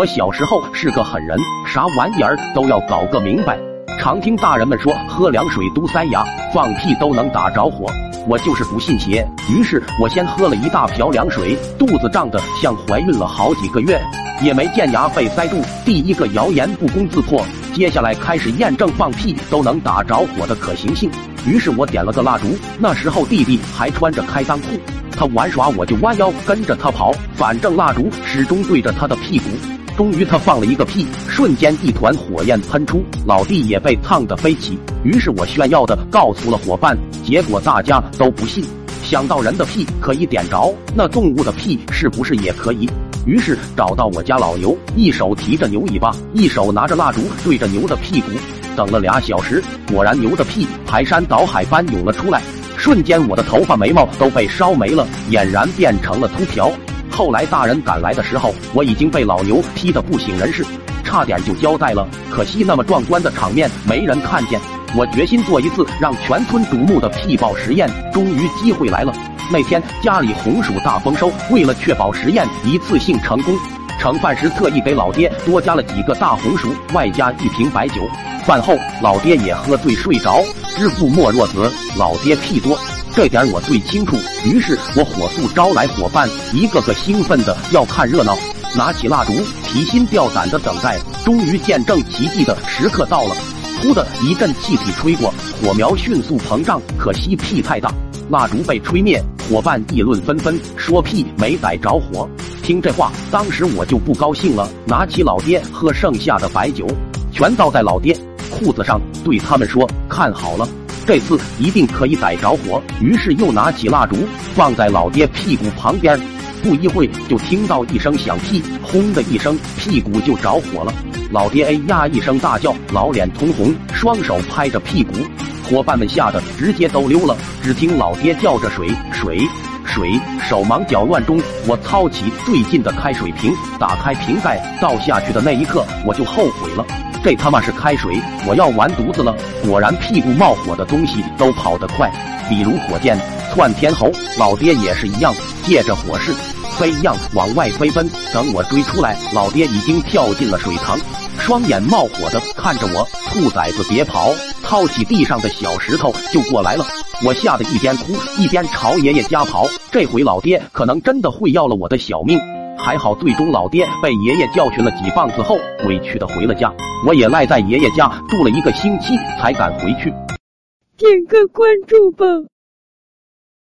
我小时候是个狠人，啥玩意儿都要搞个明白。常听大人们说喝凉水堵塞牙，放屁都能打着火。我就是不信邪，于是我先喝了一大瓢凉水，肚子胀得像怀孕了好几个月，也没见牙被塞住。第一个谣言不攻自破，接下来开始验证放屁都能打着火的可行性。于是我点了个蜡烛，那时候弟弟还穿着开裆裤，他玩耍我就弯腰跟着他跑，反正蜡烛始终对着他的屁股。终于他放了一个屁，瞬间一团火焰喷出，老弟也被烫得飞起。于是我炫耀的告诉了伙伴，结果大家都不信。想到人的屁可以点着，那动物的屁是不是也可以？于是找到我家老牛，一手提着牛尾巴，一手拿着蜡烛对着牛的屁股。等了俩小时，果然牛的屁排山倒海般涌了出来，瞬间我的头发眉毛都被烧没了，俨然变成了秃瓢。后来大人赶来的时候，我已经被老牛踢得不省人事，差点就交代了。可惜那么壮观的场面没人看见。我决心做一次让全村瞩目的屁爆实验。终于机会来了。那天家里红薯大丰收，为了确保实验一次性成功，盛饭时特意给老爹多加了几个大红薯，外加一瓶白酒。饭后老爹也喝醉睡着。知父莫若子，老爹屁多。这点我最清楚，于是我火速招来伙伴，一个个兴奋的要看热闹，拿起蜡烛，提心吊胆的等待。终于见证奇迹的时刻到了，突的一阵气体吹过，火苗迅速膨胀，可惜屁太大，蜡烛被吹灭。伙伴议论纷纷，说屁没逮着火。听这话，当时我就不高兴了，拿起老爹喝剩下的白酒，全倒在老爹裤子上，对他们说：“看好了。”这次一定可以逮着火，于是又拿起蜡烛放在老爹屁股旁边，不一会就听到一声响屁，轰的一声，屁股就着火了。老爹哎呀一声大叫，老脸通红，双手拍着屁股，伙伴们吓得直接都溜了。只听老爹叫着水水水，手忙脚乱中，我操起最近的开水瓶，打开瓶盖倒下去的那一刻，我就后悔了。这他妈是开水！我要完犊子了！果然屁股冒火的东西都跑得快，比如火箭、窜天猴。老爹也是一样，借着火势飞一样往外飞奔。等我追出来，老爹已经跳进了水塘，双眼冒火的看着我。兔崽子别跑！掏起地上的小石头就过来了。我吓得一边哭一边朝爷爷家跑。这回老爹可能真的会要了我的小命。还好，最终老爹被爷爷教训了几棒子后，委屈的回了家。我也赖在爷爷家住了一个星期，才敢回去。点个关注吧。